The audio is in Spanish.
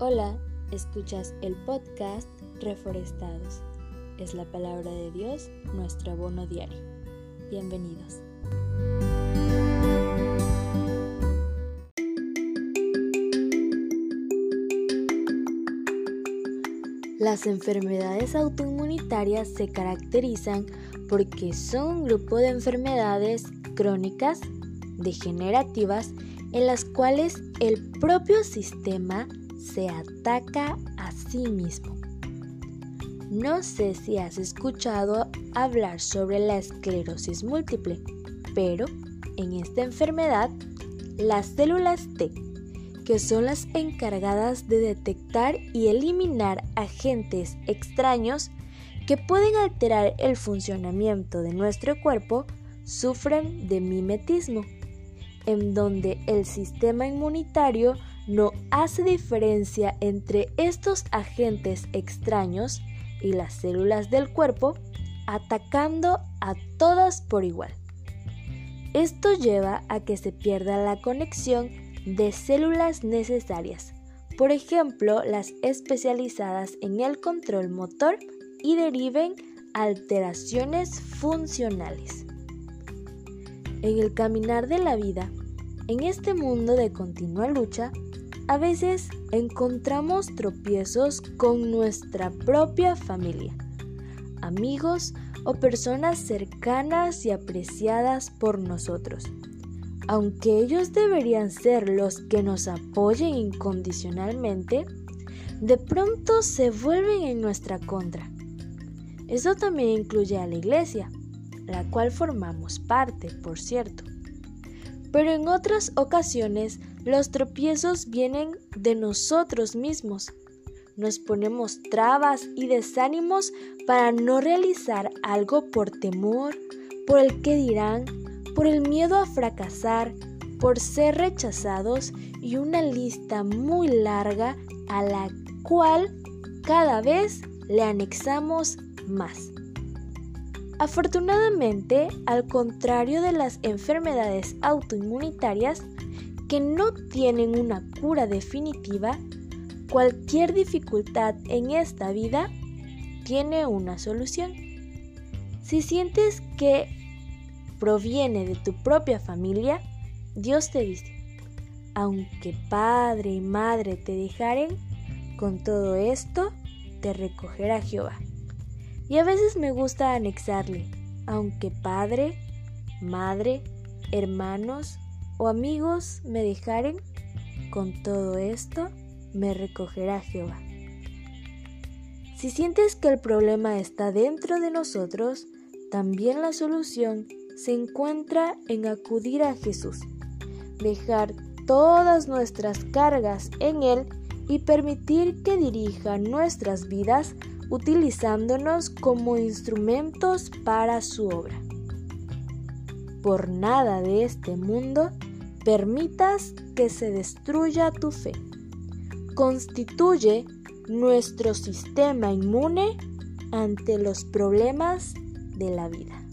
Hola, escuchas el podcast Reforestados. Es la palabra de Dios, nuestro abono diario. Bienvenidos. Las enfermedades autoinmunitarias se caracterizan porque son un grupo de enfermedades crónicas, degenerativas, en las cuales el propio sistema se ataca a sí mismo. No sé si has escuchado hablar sobre la esclerosis múltiple, pero en esta enfermedad, las células T, que son las encargadas de detectar y eliminar agentes extraños que pueden alterar el funcionamiento de nuestro cuerpo, sufren de mimetismo, en donde el sistema inmunitario no hace diferencia entre estos agentes extraños y las células del cuerpo, atacando a todas por igual. Esto lleva a que se pierda la conexión de células necesarias, por ejemplo las especializadas en el control motor y deriven alteraciones funcionales. En el caminar de la vida, en este mundo de continua lucha, a veces encontramos tropiezos con nuestra propia familia, amigos o personas cercanas y apreciadas por nosotros. Aunque ellos deberían ser los que nos apoyen incondicionalmente, de pronto se vuelven en nuestra contra. Eso también incluye a la iglesia, la cual formamos parte, por cierto. Pero en otras ocasiones los tropiezos vienen de nosotros mismos. Nos ponemos trabas y desánimos para no realizar algo por temor, por el que dirán, por el miedo a fracasar, por ser rechazados y una lista muy larga a la cual cada vez le anexamos más. Afortunadamente, al contrario de las enfermedades autoinmunitarias que no tienen una cura definitiva, cualquier dificultad en esta vida tiene una solución. Si sientes que proviene de tu propia familia, Dios te dice, aunque padre y madre te dejaren, con todo esto te recogerá Jehová. Y a veces me gusta anexarle, aunque padre, madre, hermanos o amigos me dejaren, con todo esto me recogerá Jehová. Si sientes que el problema está dentro de nosotros, también la solución se encuentra en acudir a Jesús, dejar todas nuestras cargas en Él y permitir que dirija nuestras vidas utilizándonos como instrumentos para su obra. Por nada de este mundo permitas que se destruya tu fe. Constituye nuestro sistema inmune ante los problemas de la vida.